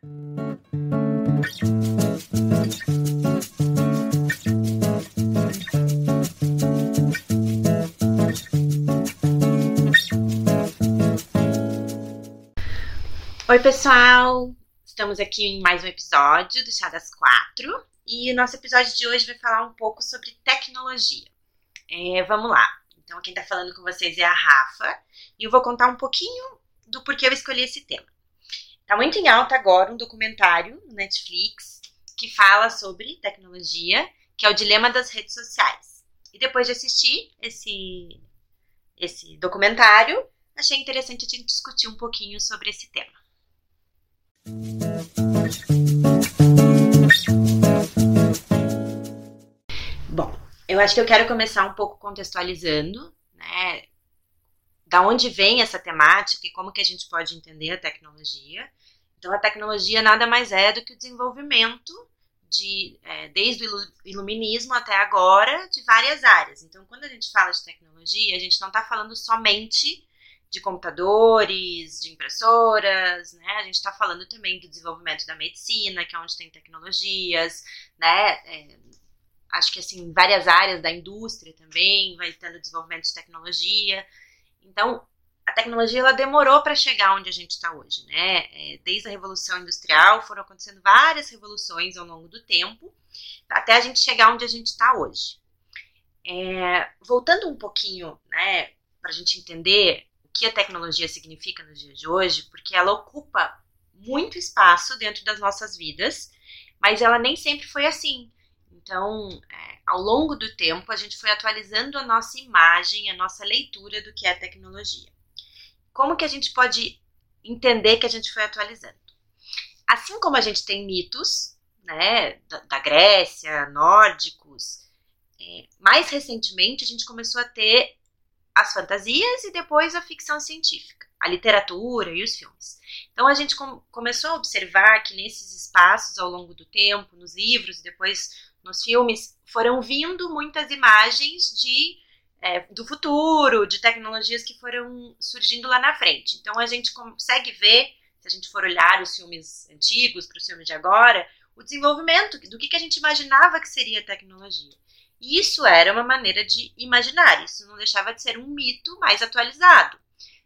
Oi, pessoal! Estamos aqui em mais um episódio do Chá das Quatro e o nosso episódio de hoje vai falar um pouco sobre tecnologia. É, vamos lá. Então, quem está falando com vocês é a Rafa e eu vou contar um pouquinho do porquê eu escolhi esse tema. Está muito em alta agora um documentário no Netflix que fala sobre tecnologia, que é o Dilema das Redes Sociais. E depois de assistir esse, esse documentário, achei interessante a gente discutir um pouquinho sobre esse tema. Bom, eu acho que eu quero começar um pouco contextualizando, né, da onde vem essa temática e como que a gente pode entender a tecnologia. Então, a tecnologia nada mais é do que o desenvolvimento de, é, desde o iluminismo até agora, de várias áreas. Então, quando a gente fala de tecnologia, a gente não está falando somente de computadores, de impressoras, né? A gente está falando também do desenvolvimento da medicina, que é onde tem tecnologias, né? É, acho que assim, várias áreas da indústria também vai tendo desenvolvimento de tecnologia. Então, a tecnologia ela demorou para chegar onde a gente está hoje, né? É, desde a revolução industrial foram acontecendo várias revoluções ao longo do tempo, até a gente chegar onde a gente está hoje. É, voltando um pouquinho, né, para a gente entender que a tecnologia significa nos dias de hoje, porque ela ocupa muito espaço dentro das nossas vidas, mas ela nem sempre foi assim. Então, é, ao longo do tempo, a gente foi atualizando a nossa imagem, a nossa leitura do que é tecnologia. Como que a gente pode entender que a gente foi atualizando? Assim como a gente tem mitos, né, da, da Grécia, nórdicos, é, mais recentemente a gente começou a ter as fantasias e depois a ficção científica, a literatura e os filmes. Então a gente com, começou a observar que nesses espaços ao longo do tempo, nos livros depois nos filmes, foram vindo muitas imagens de é, do futuro, de tecnologias que foram surgindo lá na frente. Então a gente consegue ver, se a gente for olhar os filmes antigos para os filmes de agora, o desenvolvimento do que, que a gente imaginava que seria tecnologia. E isso era uma maneira de imaginar, isso não deixava de ser um mito mais atualizado.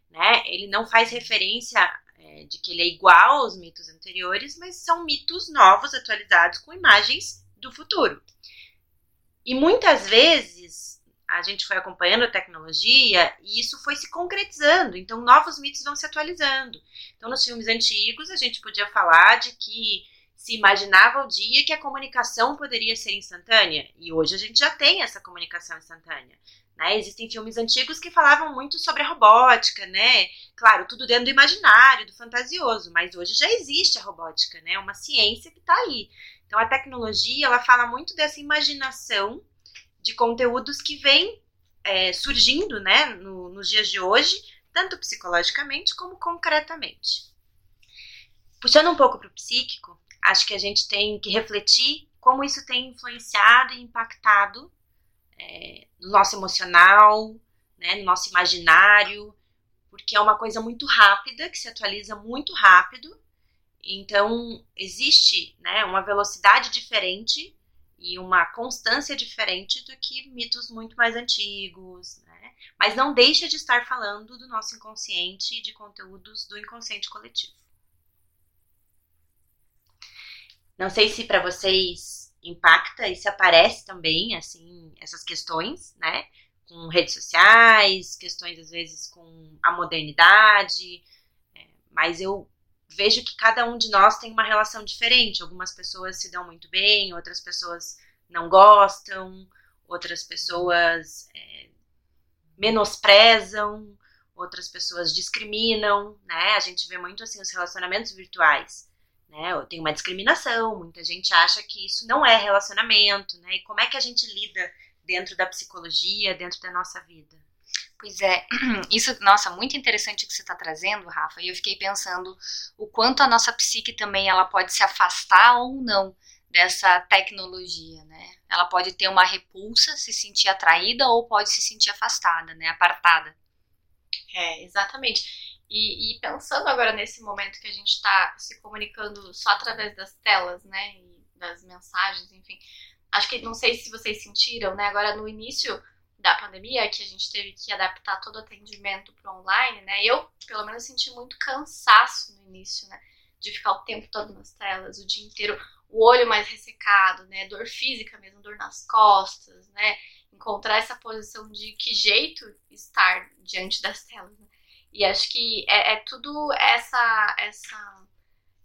Né? Ele não faz referência é, de que ele é igual aos mitos anteriores, mas são mitos novos, atualizados, com imagens do futuro. E muitas vezes a gente foi acompanhando a tecnologia e isso foi se concretizando, então novos mitos vão se atualizando. Então, nos filmes antigos, a gente podia falar de que se imaginava o dia que a comunicação poderia ser instantânea. E hoje a gente já tem essa comunicação instantânea. Né? Existem filmes antigos que falavam muito sobre a robótica, né? Claro, tudo dentro do imaginário, do fantasioso, mas hoje já existe a robótica, né? Uma ciência que está aí. Então a tecnologia ela fala muito dessa imaginação de conteúdos que vem é, surgindo, né? No, nos dias de hoje, tanto psicologicamente como concretamente. Puxando um pouco para o psíquico, acho que a gente tem que refletir como isso tem influenciado e impactado é, no nosso emocional, né, no nosso imaginário, porque é uma coisa muito rápida, que se atualiza muito rápido. Então, existe né, uma velocidade diferente e uma constância diferente do que mitos muito mais antigos, né? mas não deixa de estar falando do nosso inconsciente e de conteúdos do inconsciente coletivo. Não sei se para vocês impacta e se aparece também, assim, essas questões, né? Com redes sociais, questões às vezes com a modernidade, é, mas eu vejo que cada um de nós tem uma relação diferente. Algumas pessoas se dão muito bem, outras pessoas não gostam, outras pessoas é, menosprezam, outras pessoas discriminam, né? A gente vê muito assim os relacionamentos virtuais né? Tem uma discriminação, muita gente acha que isso não é relacionamento, né? E como é que a gente lida dentro da psicologia, dentro da nossa vida? Pois é, isso, nossa, muito interessante o que você está trazendo, Rafa. E eu fiquei pensando o quanto a nossa psique também ela pode se afastar ou não dessa tecnologia, né? Ela pode ter uma repulsa, se sentir atraída ou pode se sentir afastada, né? Apartada. É, exatamente. E, e, pensando agora nesse momento que a gente está se comunicando só através das telas, né, e das mensagens, enfim, acho que não sei se vocês sentiram, né, agora no início da pandemia, que a gente teve que adaptar todo o atendimento para online, né, eu pelo menos senti muito cansaço no início, né, de ficar o tempo todo nas telas, o dia inteiro, o olho mais ressecado, né, dor física mesmo, dor nas costas, né, encontrar essa posição de que jeito estar diante das telas, né? E acho que é, é tudo essa, essa,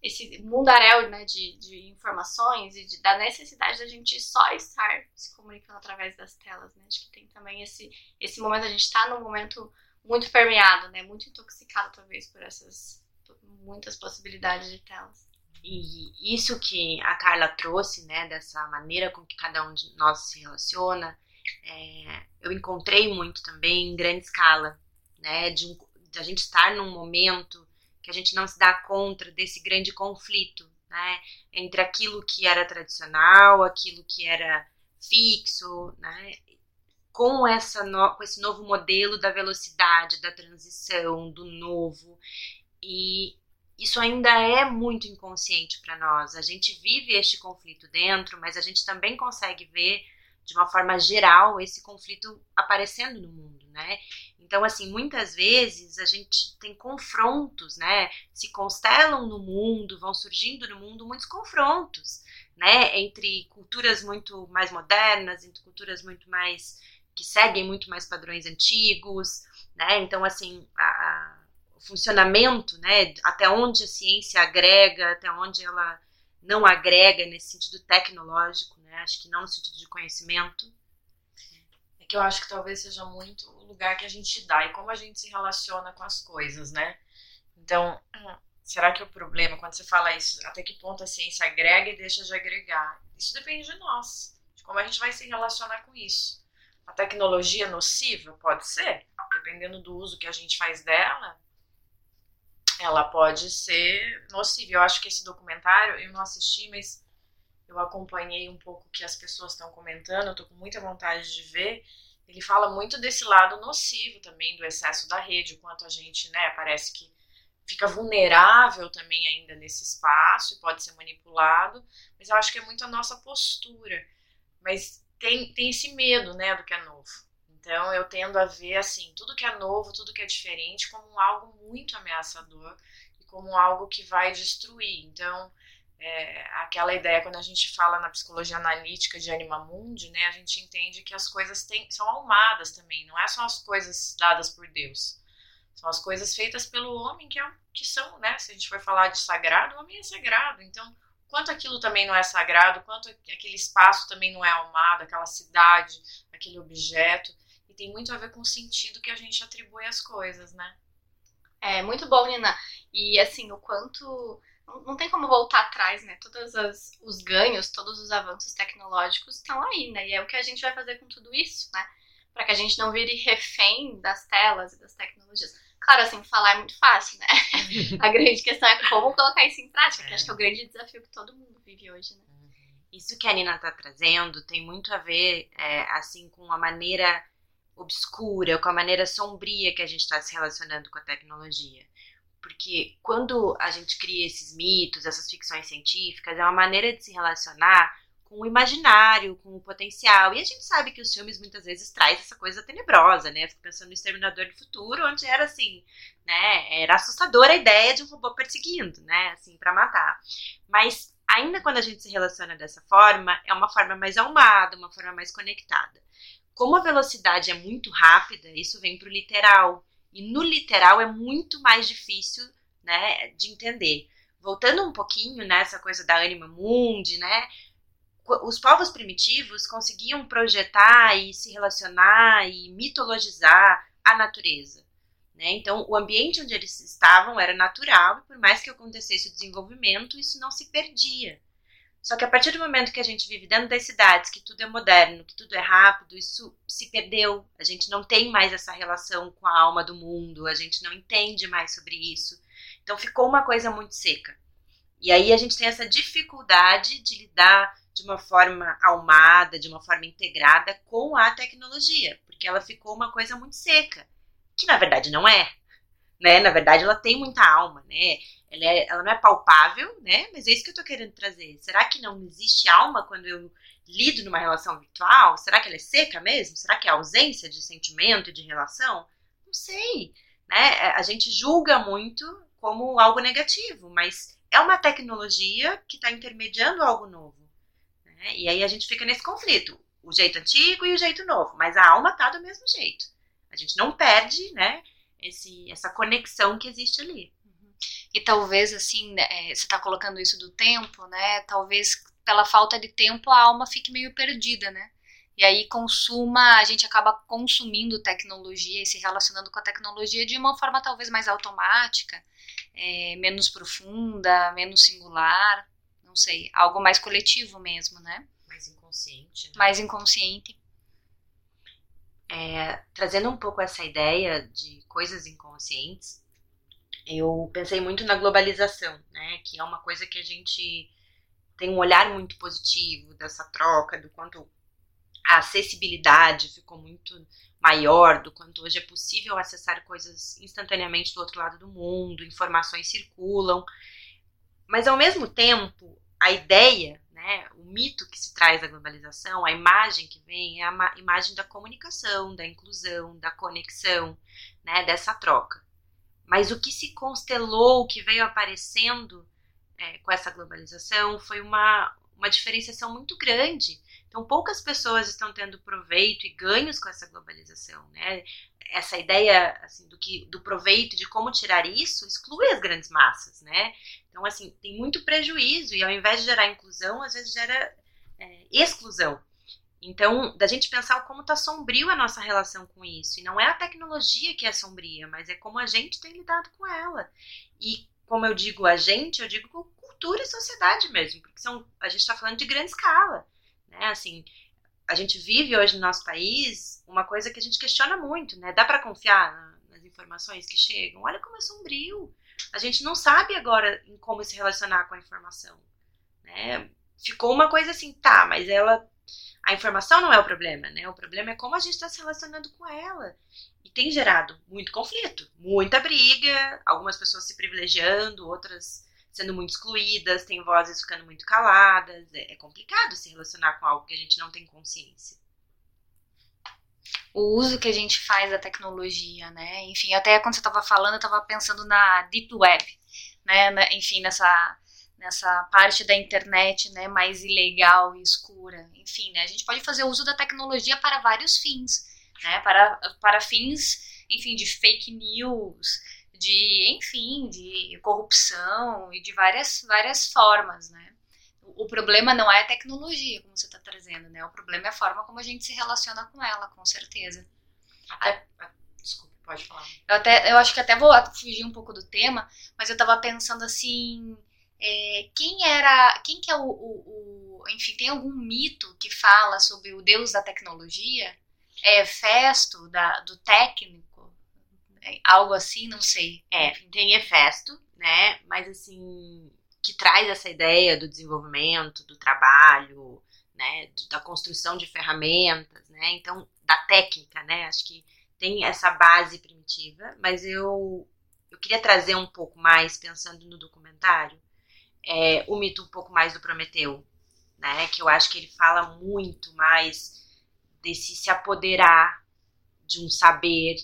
esse mundaréu né, de, de informações e de, da necessidade da gente só estar se comunicando através das telas. Né? Acho que tem também esse, esse momento, a gente está num momento muito permeado, né? muito intoxicado talvez por essas muitas possibilidades de telas. E isso que a Carla trouxe, né, dessa maneira com que cada um de nós se relaciona, é, eu encontrei muito também em grande escala, né, de um, de a gente estar num momento que a gente não se dá conta desse grande conflito, né, entre aquilo que era tradicional, aquilo que era fixo, né, com essa no, com esse novo modelo da velocidade, da transição, do novo e isso ainda é muito inconsciente para nós. A gente vive este conflito dentro, mas a gente também consegue ver de uma forma geral esse conflito aparecendo no mundo, né? Então, assim, muitas vezes a gente tem confrontos, né? Se constelam no mundo, vão surgindo no mundo muitos confrontos, né? Entre culturas muito mais modernas, entre culturas muito mais que seguem muito mais padrões antigos, né? Então, assim, a, a, o funcionamento, né? Até onde a ciência agrega, até onde ela não agrega nesse sentido tecnológico, né? Acho que não no sentido de conhecimento que eu acho que talvez seja muito o lugar que a gente dá e como a gente se relaciona com as coisas, né? Então, será que o problema, quando você fala isso, até que ponto a ciência agrega e deixa de agregar? Isso depende de nós, de como a gente vai se relacionar com isso. A tecnologia nociva pode ser, dependendo do uso que a gente faz dela, ela pode ser nociva. Eu acho que esse documentário eu não assisti, mas eu acompanhei um pouco o que as pessoas estão comentando, eu tô com muita vontade de ver. Ele fala muito desse lado nocivo também do excesso da rede, o quanto a gente, né, parece que fica vulnerável também ainda nesse espaço e pode ser manipulado, mas eu acho que é muito a nossa postura. Mas tem, tem esse medo, né, do que é novo. Então eu tendo a ver assim, tudo que é novo, tudo que é diferente como algo muito ameaçador e como algo que vai destruir. Então, é, aquela ideia, quando a gente fala na psicologia analítica de Anima Mundi, né, a gente entende que as coisas têm, são almadas também, não é só as coisas dadas por Deus. São as coisas feitas pelo homem, que, é, que são, né, se a gente for falar de sagrado, o homem é sagrado. Então, quanto aquilo também não é sagrado, quanto aquele espaço também não é almado, aquela cidade, aquele objeto. E tem muito a ver com o sentido que a gente atribui às coisas, né? É, muito bom, Nina. E, assim, o quanto não tem como voltar atrás, né? Todos as, os ganhos, todos os avanços tecnológicos estão aí, né? E é o que a gente vai fazer com tudo isso, né? Para que a gente não vire refém das telas e das tecnologias. Claro, assim, falar é muito fácil, né? a grande questão é como colocar isso em prática, que acho que é o grande desafio que todo mundo vive hoje, né? Isso que a Nina está trazendo tem muito a ver, é, assim, com a maneira obscura, com a maneira sombria que a gente está se relacionando com a tecnologia. Porque quando a gente cria esses mitos, essas ficções científicas, é uma maneira de se relacionar com o imaginário, com o potencial. E a gente sabe que os filmes muitas vezes traz essa coisa tenebrosa, né? Eu fico pensando no Exterminador do Futuro, onde era assim, né? Era assustadora a ideia de um robô perseguindo, né? Assim, para matar. Mas ainda quando a gente se relaciona dessa forma, é uma forma mais almada, uma forma mais conectada. Como a velocidade é muito rápida, isso vem para o literal. E no literal é muito mais difícil, né, de entender. Voltando um pouquinho nessa coisa da anima mundi, né, os povos primitivos conseguiam projetar e se relacionar e mitologizar a natureza. Né? Então, o ambiente onde eles estavam era natural, e por mais que acontecesse o desenvolvimento, isso não se perdia. Só que a partir do momento que a gente vive dentro das cidades, que tudo é moderno, que tudo é rápido, isso se perdeu. A gente não tem mais essa relação com a alma do mundo, a gente não entende mais sobre isso. Então ficou uma coisa muito seca. E aí a gente tem essa dificuldade de lidar de uma forma almada, de uma forma integrada com a tecnologia, porque ela ficou uma coisa muito seca, que na verdade não é. né? Na verdade, ela tem muita alma, né? Ela, é, ela não é palpável, né? Mas é isso que eu tô querendo trazer. Será que não existe alma quando eu lido numa relação virtual? Será que ela é seca mesmo? Será que é ausência de sentimento e de relação? Não sei, né? É, a gente julga muito como algo negativo, mas é uma tecnologia que está intermediando algo novo. Né? E aí a gente fica nesse conflito, o jeito antigo e o jeito novo, mas a alma tá do mesmo jeito. A gente não perde, né, esse, essa conexão que existe ali. E talvez, assim, né, é, você está colocando isso do tempo, né? Talvez pela falta de tempo a alma fique meio perdida, né? E aí consuma, a gente acaba consumindo tecnologia e se relacionando com a tecnologia de uma forma talvez mais automática, é, menos profunda, menos singular, não sei, algo mais coletivo mesmo, né? Mais inconsciente. Né? Mais inconsciente. É, trazendo um pouco essa ideia de coisas inconscientes, eu pensei muito na globalização, né? Que é uma coisa que a gente tem um olhar muito positivo dessa troca, do quanto a acessibilidade ficou muito maior, do quanto hoje é possível acessar coisas instantaneamente do outro lado do mundo, informações circulam. Mas ao mesmo tempo, a ideia, né, o mito que se traz da globalização, a imagem que vem é a imagem da comunicação, da inclusão, da conexão, né, dessa troca. Mas o que se constelou, o que veio aparecendo é, com essa globalização foi uma, uma diferenciação muito grande então, poucas pessoas estão tendo proveito e ganhos com essa globalização, né? Essa ideia assim, do que do proveito, de como tirar isso, exclui as grandes massas, né? Então, assim, tem muito prejuízo e ao invés de gerar inclusão, às vezes gera é, exclusão. Então, da gente pensar como está sombrio a nossa relação com isso. E não é a tecnologia que é sombria, mas é como a gente tem lidado com ela. E como eu digo a gente, eu digo cultura e sociedade mesmo, porque são, a gente está falando de grande escala. Né? Assim, a gente vive hoje no nosso país uma coisa que a gente questiona muito, né? Dá para confiar na, nas informações que chegam? Olha como é sombrio. A gente não sabe agora em como se relacionar com a informação, né? Ficou uma coisa assim, tá, mas ela a informação não é o problema, né? O problema é como a gente está se relacionando com ela. E tem gerado muito conflito, muita briga, algumas pessoas se privilegiando, outras sendo muito excluídas, tem vozes ficando muito caladas. É, é complicado se relacionar com algo que a gente não tem consciência. O uso que a gente faz da tecnologia, né? Enfim, até quando você estava falando, eu estava pensando na Deep Web, né? Enfim, nessa nessa parte da internet, né, mais ilegal e escura. Enfim, né, a gente pode fazer uso da tecnologia para vários fins, né, para, para fins, enfim, de fake news, de, enfim, de corrupção e de várias, várias formas, né? O problema não é a tecnologia, como você está trazendo, né? O problema é a forma como a gente se relaciona com ela, com certeza. Até, desculpa, pode falar. Eu, até, eu acho que até vou fugir um pouco do tema, mas eu estava pensando assim, é, quem era, quem que é o, o, o, enfim, tem algum mito que fala sobre o deus da tecnologia? É Festo, da, do técnico? algo assim, não sei. É, tem Hefesto, né? Mas assim, que traz essa ideia do desenvolvimento, do trabalho, né? Da construção de ferramentas, né? Então, da técnica, né? Acho que tem essa base primitiva, mas eu, eu queria trazer um pouco mais, pensando no documentário, é, o mito um pouco mais do Prometeu, né? Que eu acho que ele fala muito mais desse se apoderar de um saber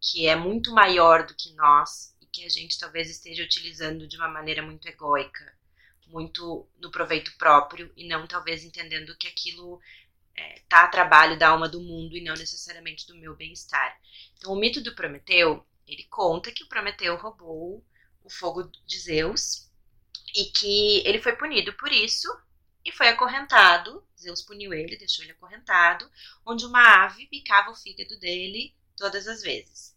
que é muito maior do que nós e que a gente talvez esteja utilizando de uma maneira muito egóica, muito no proveito próprio e não talvez entendendo que aquilo está é, a trabalho da alma do mundo e não necessariamente do meu bem-estar. Então, o mito do Prometeu, ele conta que o Prometeu roubou o fogo de Zeus e que ele foi punido por isso e foi acorrentado. Zeus puniu ele, deixou ele acorrentado, onde uma ave picava o fígado dele todas as vezes.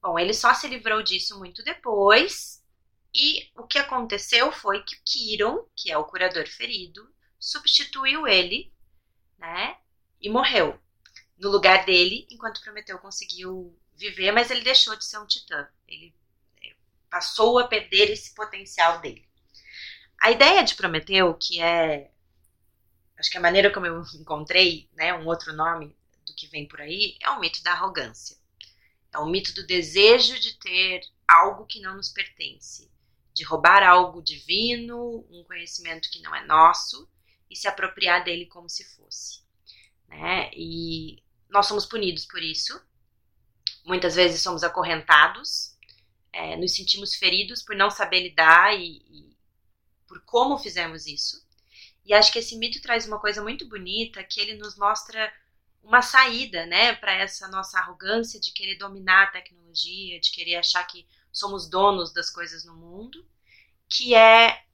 Bom, ele só se livrou disso muito depois, e o que aconteceu foi que o Kiron, que é o curador ferido, substituiu ele, né, e morreu no lugar dele, enquanto Prometeu conseguiu viver, mas ele deixou de ser um titã. Ele é, passou a perder esse potencial dele. A ideia de Prometeu, que é acho que a maneira como eu encontrei, né, um outro nome do que vem por aí, é o mito da arrogância. É o mito do desejo de ter algo que não nos pertence, de roubar algo divino, um conhecimento que não é nosso e se apropriar dele como se fosse. Né? E nós somos punidos por isso. Muitas vezes somos acorrentados, é, nos sentimos feridos por não saber lidar e, e por como fizemos isso. E acho que esse mito traz uma coisa muito bonita, que ele nos mostra uma saída, né, para essa nossa arrogância de querer dominar a tecnologia, de querer achar que somos donos das coisas no mundo, que é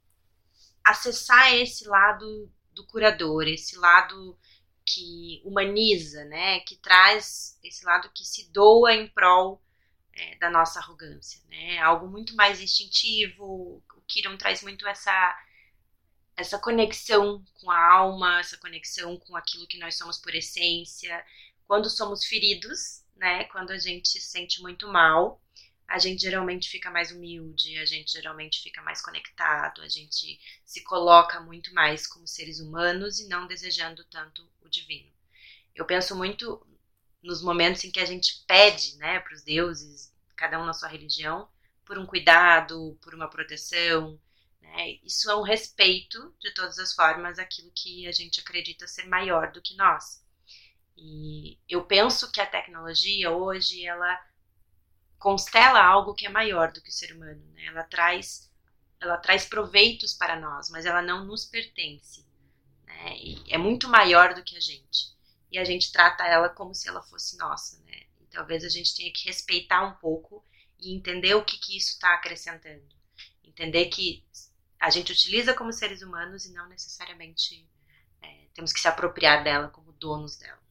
acessar esse lado do curador, esse lado que humaniza, né, que traz esse lado que se doa em prol é, da nossa arrogância, né, algo muito mais instintivo. Kiron traz muito essa essa conexão com a alma, essa conexão com aquilo que nós somos por essência. Quando somos feridos, né? Quando a gente se sente muito mal, a gente geralmente fica mais humilde, a gente geralmente fica mais conectado, a gente se coloca muito mais como seres humanos e não desejando tanto o divino. Eu penso muito nos momentos em que a gente pede, né, para os deuses, cada um na sua religião, por um cuidado, por uma proteção, né? Isso é um respeito, de todas as formas, aquilo que a gente acredita ser maior do que nós. E eu penso que a tecnologia hoje, ela constela algo que é maior do que o ser humano. Né? Ela traz ela traz proveitos para nós, mas ela não nos pertence. Né? é muito maior do que a gente. E a gente trata ela como se ela fosse nossa. Né? E talvez a gente tenha que respeitar um pouco e entender o que, que isso está acrescentando. Entender que a gente utiliza como seres humanos e não necessariamente é, temos que se apropriar dela como donos dela.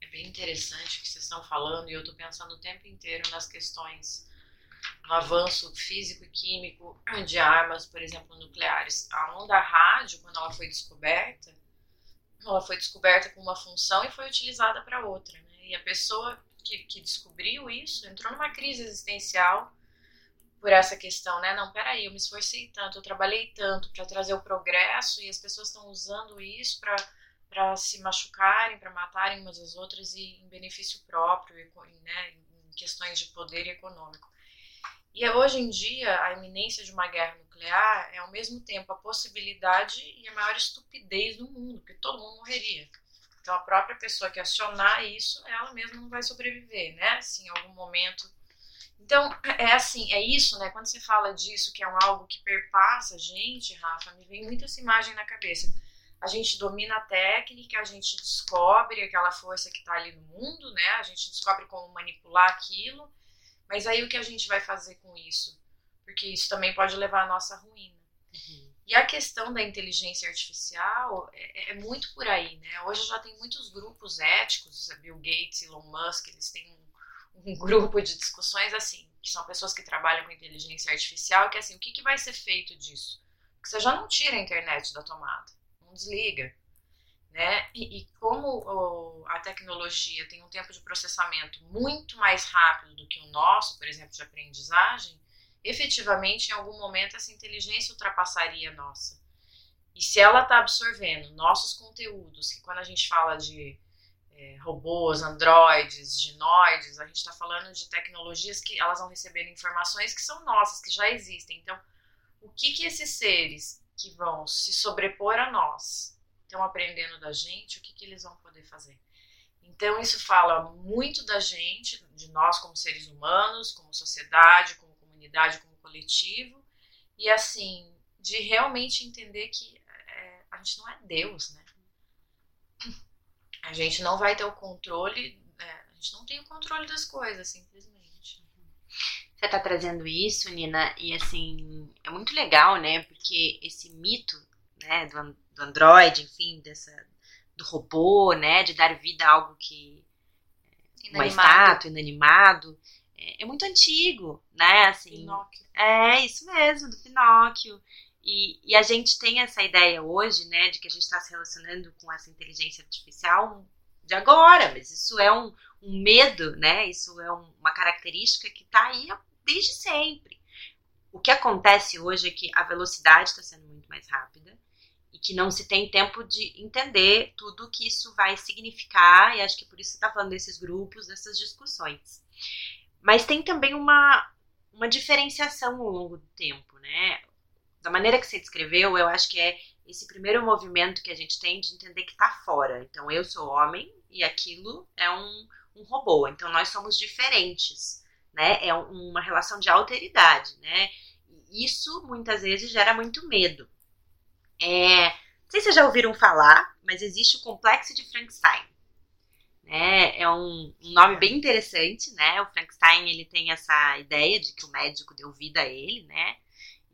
É bem interessante o que vocês estão falando e eu estou pensando o tempo inteiro nas questões no avanço físico e químico de armas, por exemplo, nucleares. A onda rádio, quando ela foi descoberta, ela foi descoberta com uma função e foi utilizada para outra. Né? E a pessoa que, que descobriu isso entrou numa crise existencial por essa questão, né? Não, peraí, eu me esforcei tanto, eu trabalhei tanto para trazer o progresso e as pessoas estão usando isso para para se machucarem, para matarem umas às outras e em benefício próprio, né, em questões de poder econômico. E hoje em dia, a iminência de uma guerra nuclear é ao mesmo tempo a possibilidade e a maior estupidez do mundo, porque todo mundo morreria. Então a própria pessoa que acionar isso, ela mesma não vai sobreviver, né? Se em algum momento então, é assim, é isso, né? Quando você fala disso, que é um algo que perpassa a gente, Rafa, me vem muito essa imagem na cabeça. A gente domina a técnica, a gente descobre aquela força que está ali no mundo, né? A gente descobre como manipular aquilo, mas aí o que a gente vai fazer com isso? Porque isso também pode levar à nossa ruína. Uhum. E a questão da inteligência artificial é, é, muito por aí, né? Hoje já tem muitos grupos éticos, Bill Gates, Elon Musk, eles têm um um grupo de discussões assim, que são pessoas que trabalham com inteligência artificial, que é assim, o que, que vai ser feito disso? Porque você já não tira a internet da tomada, não desliga. Né? E, e como o, a tecnologia tem um tempo de processamento muito mais rápido do que o nosso, por exemplo, de aprendizagem, efetivamente, em algum momento, essa inteligência ultrapassaria a nossa. E se ela está absorvendo nossos conteúdos, que quando a gente fala de é, robôs, androides, ginoides, a gente está falando de tecnologias que elas vão receber informações que são nossas, que já existem. Então, o que, que esses seres que vão se sobrepor a nós estão aprendendo da gente, o que, que eles vão poder fazer? Então, isso fala muito da gente, de nós como seres humanos, como sociedade, como comunidade, como coletivo, e assim, de realmente entender que é, a gente não é Deus, né? A gente não vai ter o controle, é, a gente não tem o controle das coisas, simplesmente. Você está trazendo isso, Nina, e assim, é muito legal, né? Porque esse mito, né, do, do Android, enfim, dessa, do robô, né, de dar vida a algo que. Inanimado. uma estátua, inanimado, é, é, muito antigo, né? Assim, Pinóquio. É, isso mesmo, do Pinóquio. E, e, a gente tem essa ideia hoje, né, de que a gente está se relacionando com essa inteligência artificial de agora, mas isso é um, um medo, né? Isso é um, uma característica que está aí desde sempre. O que acontece hoje é que a velocidade está sendo muito mais rápida e que não se tem tempo de entender tudo o que isso vai significar, e acho que por isso você está falando desses grupos, dessas discussões. Mas tem também uma, uma diferenciação ao longo do tempo, né? Da maneira que você descreveu, eu acho que é esse primeiro movimento que a gente tem de entender que está fora. Então, eu sou homem e aquilo é um, um robô. Então, nós somos diferentes, né? É uma relação de alteridade, né? E isso, muitas vezes, gera muito medo. É, não sei se vocês já ouviram falar, mas existe o complexo de Frankenstein. Né? É um, um, nome bem interessante, né? O Frankenstein ele tem essa ideia de que o médico deu vida a ele, né?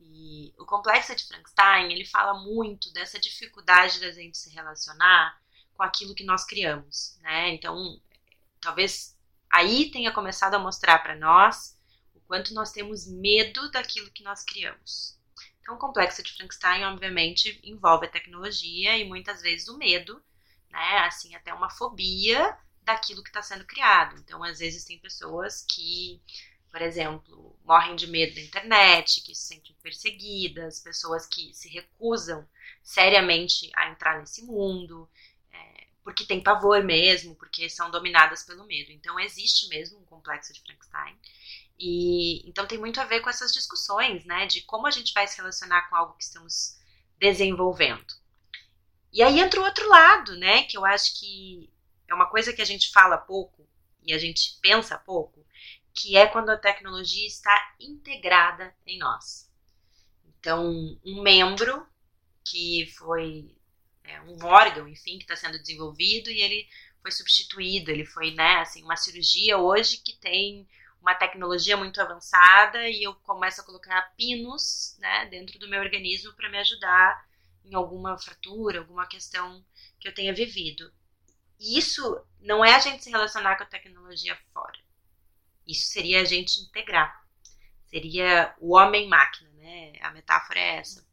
E o complexo de Frankenstein ele fala muito dessa dificuldade da gente se relacionar com aquilo que nós criamos, né? Então, talvez aí tenha começado a mostrar para nós o quanto nós temos medo daquilo que nós criamos. Então, o complexo de Frankenstein, obviamente, envolve a tecnologia e muitas vezes o medo, né? Assim, até uma fobia daquilo que está sendo criado. Então, às vezes, tem pessoas que, por exemplo, morrem de medo da internet, que se sentem perseguidas, pessoas que se recusam seriamente a entrar nesse mundo, é, porque tem pavor mesmo, porque são dominadas pelo medo. Então, existe mesmo um complexo de Frankenstein. E então tem muito a ver com essas discussões, né, de como a gente vai se relacionar com algo que estamos desenvolvendo. E aí entra o outro lado, né, que eu acho que é uma coisa que a gente fala pouco e a gente pensa pouco, que é quando a tecnologia está integrada em nós. Então, um membro que foi é, um órgão, enfim, que está sendo desenvolvido e ele foi substituído, ele foi, né, assim, uma cirurgia hoje que tem uma tecnologia muito avançada e eu começo a colocar pinos né, dentro do meu organismo para me ajudar em alguma fratura, alguma questão que eu tenha vivido. E isso não é a gente se relacionar com a tecnologia fora. Isso seria a gente integrar. Seria o homem-máquina, né? A metáfora é essa.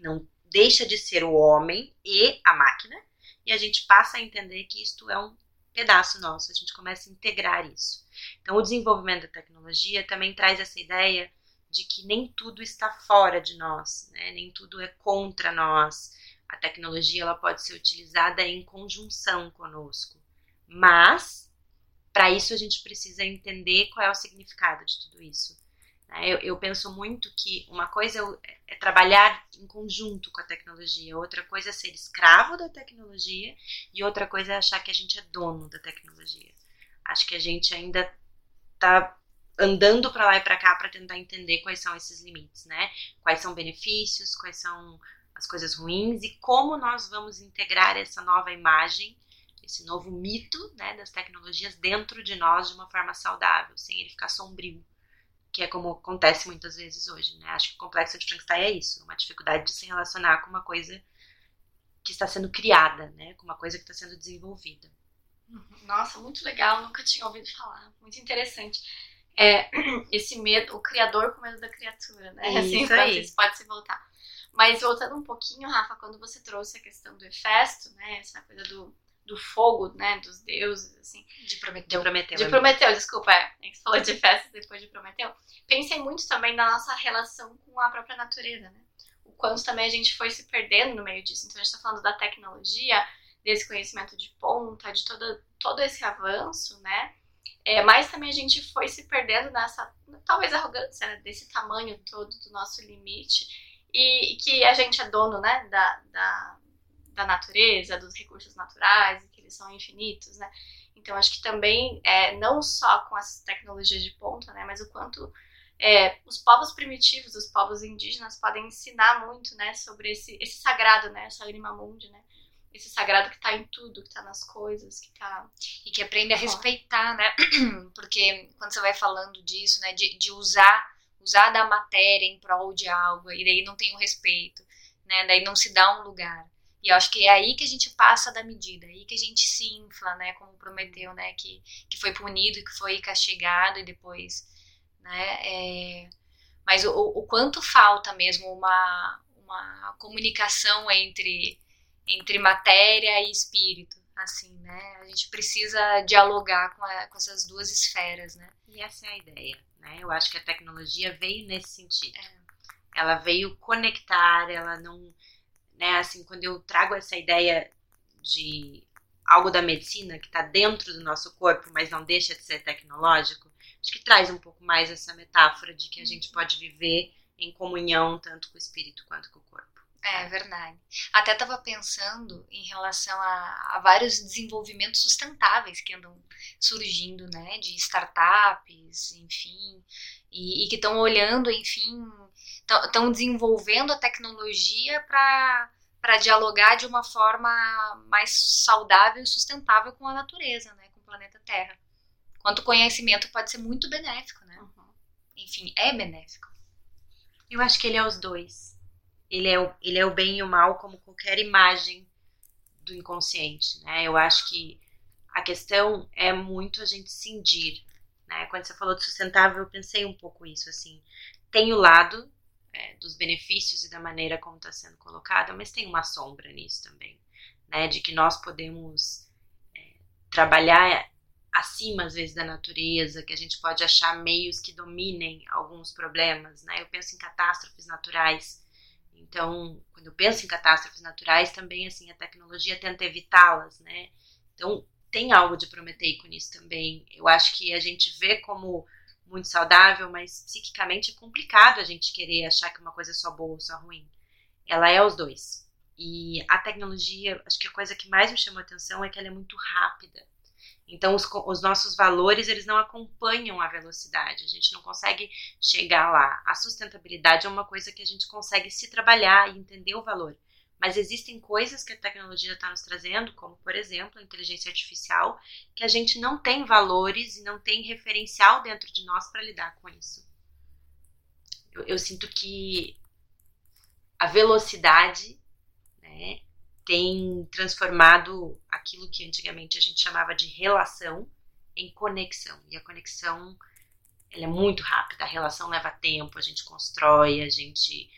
Não deixa de ser o homem e a máquina, e a gente passa a entender que isto é um pedaço nosso, a gente começa a integrar isso. Então, o desenvolvimento da tecnologia também traz essa ideia de que nem tudo está fora de nós, né? nem tudo é contra nós. A tecnologia ela pode ser utilizada em conjunção conosco, mas para isso a gente precisa entender qual é o significado de tudo isso. Né? Eu, eu, penso muito que uma coisa é, é trabalhar em conjunto com a tecnologia, outra coisa é ser escravo da tecnologia e outra coisa é achar que a gente é dono da tecnologia. Acho que a gente ainda está andando para lá e para cá para tentar entender quais são esses limites, né? Quais são benefícios, quais são as coisas ruins e como nós vamos integrar essa nova imagem, esse novo mito, né, das tecnologias dentro de nós de uma forma saudável, sem ele ficar sombrio que é como acontece muitas vezes hoje, né? Acho que o complexo de Frankenstein é isso, uma dificuldade de se relacionar com uma coisa que está sendo criada, né? Com uma coisa que está sendo desenvolvida. Uhum. Nossa, muito legal, nunca tinha ouvido falar, muito interessante. É, esse medo, o criador com medo da criatura, né? Assim, isso aí. Isso pode se voltar. Mas voltando um pouquinho, Rafa, quando você trouxe a questão do Hefesto, né? Essa coisa do do fogo, né, dos deuses, assim. De Prometeu. De Prometeu, de Prometeu desculpa, é. é você falou de festa depois de Prometeu. Pensei muito também na nossa relação com a própria natureza, né? O quanto também a gente foi se perdendo no meio disso. Então a gente está falando da tecnologia, desse conhecimento de ponta, de todo, todo esse avanço, né? É, mas também a gente foi se perdendo nessa, talvez, arrogância, né? desse tamanho todo do nosso limite. E, que a gente é dono, né, da, da da natureza, dos recursos naturais, que eles são infinitos, né? Então, acho que também, é, não só com as tecnologias de ponta, né, mas o quanto é, os povos primitivos, os povos indígenas podem ensinar muito, né, sobre esse, esse sagrado, né, essa anima mundi, né, esse sagrado que está em tudo, que está nas coisas, que está e que aprende a respeitar, né, porque quando você vai falando disso, né, de, de usar usar da matéria em prol de algo e daí não tem o respeito, né, daí não se dá um lugar. E eu acho que é aí que a gente passa da medida, é aí que a gente se infla, né, como Prometeu, né, que, que foi punido, que foi castigado e depois, né, é... mas o, o quanto falta mesmo uma, uma comunicação entre, entre matéria e espírito, assim, né, a gente precisa dialogar com, a, com essas duas esferas, né. E essa é a ideia, né, eu acho que a tecnologia veio nesse sentido. É. Ela veio conectar, ela não né? Assim, quando eu trago essa ideia de algo da medicina que está dentro do nosso corpo, mas não deixa de ser tecnológico, acho que traz um pouco mais essa metáfora de que a gente pode viver em comunhão tanto com o espírito quanto com o corpo. É verdade. Até estava pensando em relação a, a, vários desenvolvimentos sustentáveis que andam surgindo, né? De startups, enfim, e, e que estão olhando, enfim, estão desenvolvendo a tecnologia para para dialogar de uma forma mais saudável e sustentável com a natureza, né, com o planeta Terra. Quanto conhecimento pode ser muito benéfico, né? Uhum. Enfim, é benéfico. Eu acho que ele é os dois. Ele é o, ele é o bem e o mal, como qualquer imagem do inconsciente, né? Eu acho que a questão é muito a gente cindir, né? Quando você falou de sustentável, eu pensei um pouco isso, assim. Tem o lado é, dos benefícios e da maneira como está sendo colocada, mas tem uma sombra nisso também, né? De que nós podemos é, trabalhar acima às vezes da natureza, que a gente pode achar meios que dominem alguns problemas, né? Eu penso em catástrofes naturais. Então, quando eu penso em catástrofes naturais, também assim a tecnologia tenta evitá-las, né? Então, tem algo de prometeico nisso também. Eu acho que a gente vê como muito saudável, mas psiquicamente é complicado a gente querer achar que uma coisa é só boa ou só ruim. Ela é os dois. E a tecnologia, acho que a coisa que mais me chamou a atenção é que ela é muito rápida. Então, os, os, nossos valores, eles não acompanham a velocidade. A gente não consegue chegar lá. A sustentabilidade é uma coisa que a gente consegue se trabalhar e entender o valor. Mas existem coisas que a tecnologia está nos trazendo, como, por exemplo, a inteligência artificial, que a gente não tem valores e não tem referencial dentro de nós para lidar com isso. Eu, eu, sinto que a velocidade né, tem transformado aquilo que antigamente a gente chamava de relação em conexão. E a conexão ela é muito rápida, a relação leva tempo, a gente constrói, a gente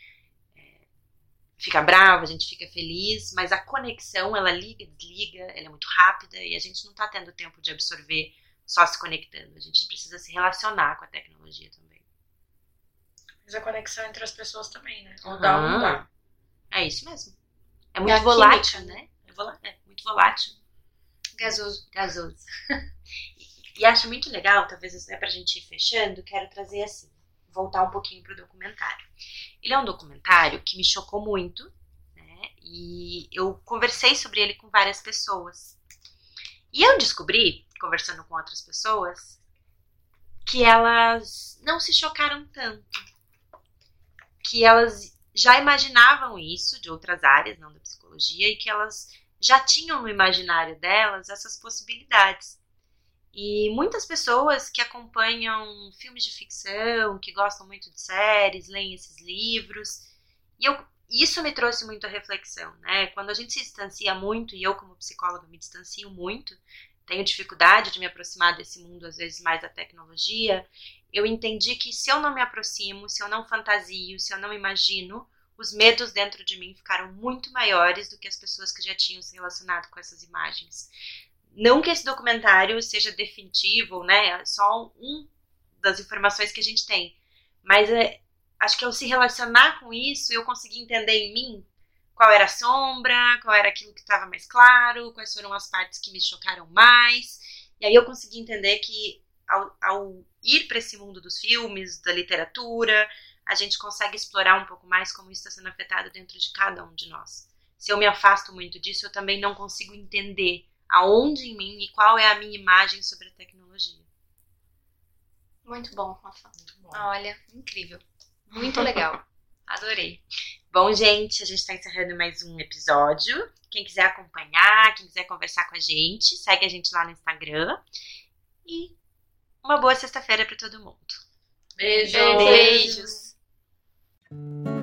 fica bravo, a gente fica feliz, mas a conexão, ela liga, desliga, ela é muito rápida e a gente não está tendo tempo de absorver só se conectando. A gente precisa se relacionar com a tecnologia também. Mas a conexão entre as pessoas também, né? Ou dá ou não dá. É isso mesmo. É muito volátil, química, né? É, volátil, é muito volátil. Gasoso. Gasoso. e, e acho muito legal, talvez é pra gente ir fechando, quero trazer assim, voltar um pouquinho pro documentário. Ele é um documentário que me chocou muito, né? E eu conversei sobre ele com várias pessoas. E eu descobri, conversando com outras pessoas, que elas não se chocaram tanto. Que elas já imaginavam isso de outras áreas, não da psicologia, e que elas já tinham no imaginário delas essas possibilidades. E muitas pessoas que acompanham filmes de ficção, que gostam muito de séries, leem esses livros. E eu, isso me trouxe muita reflexão, né? Quando a gente se distancia muito, e eu como psicóloga me distancio muito, tenho dificuldade de me aproximar desse mundo, às vezes mais da tecnologia, eu entendi que se eu não me aproximo, se eu não fantasio, se eu não imagino, os medos dentro de mim ficaram muito maiores do que as pessoas que já tinham se relacionado com essas imagens. Não que esse documentário seja definitivo, né? É só um das informações que a gente tem. Mas é, acho que ao se relacionar com isso, eu consegui entender em mim qual era a sombra, qual era aquilo que estava mais claro, quais foram as partes que me chocaram mais. E aí eu consegui entender que ao, ao ir para esse mundo dos filmes, da literatura, a gente consegue explorar um pouco mais como isso está sendo afetado dentro de cada um de nós. Se eu me afasto muito disso, eu também não consigo entender aonde em mim e qual é a minha imagem sobre a tecnologia. Muito bom, Rafa. Muito bom. Olha, incrível. Muito legal. Adorei. Bom, gente, a gente está encerrando mais um episódio. Quem quiser acompanhar, quem quiser conversar com a gente, segue a gente lá no Instagram. E uma boa sexta-feira para todo mundo. Beijo. Beijos. Beijos.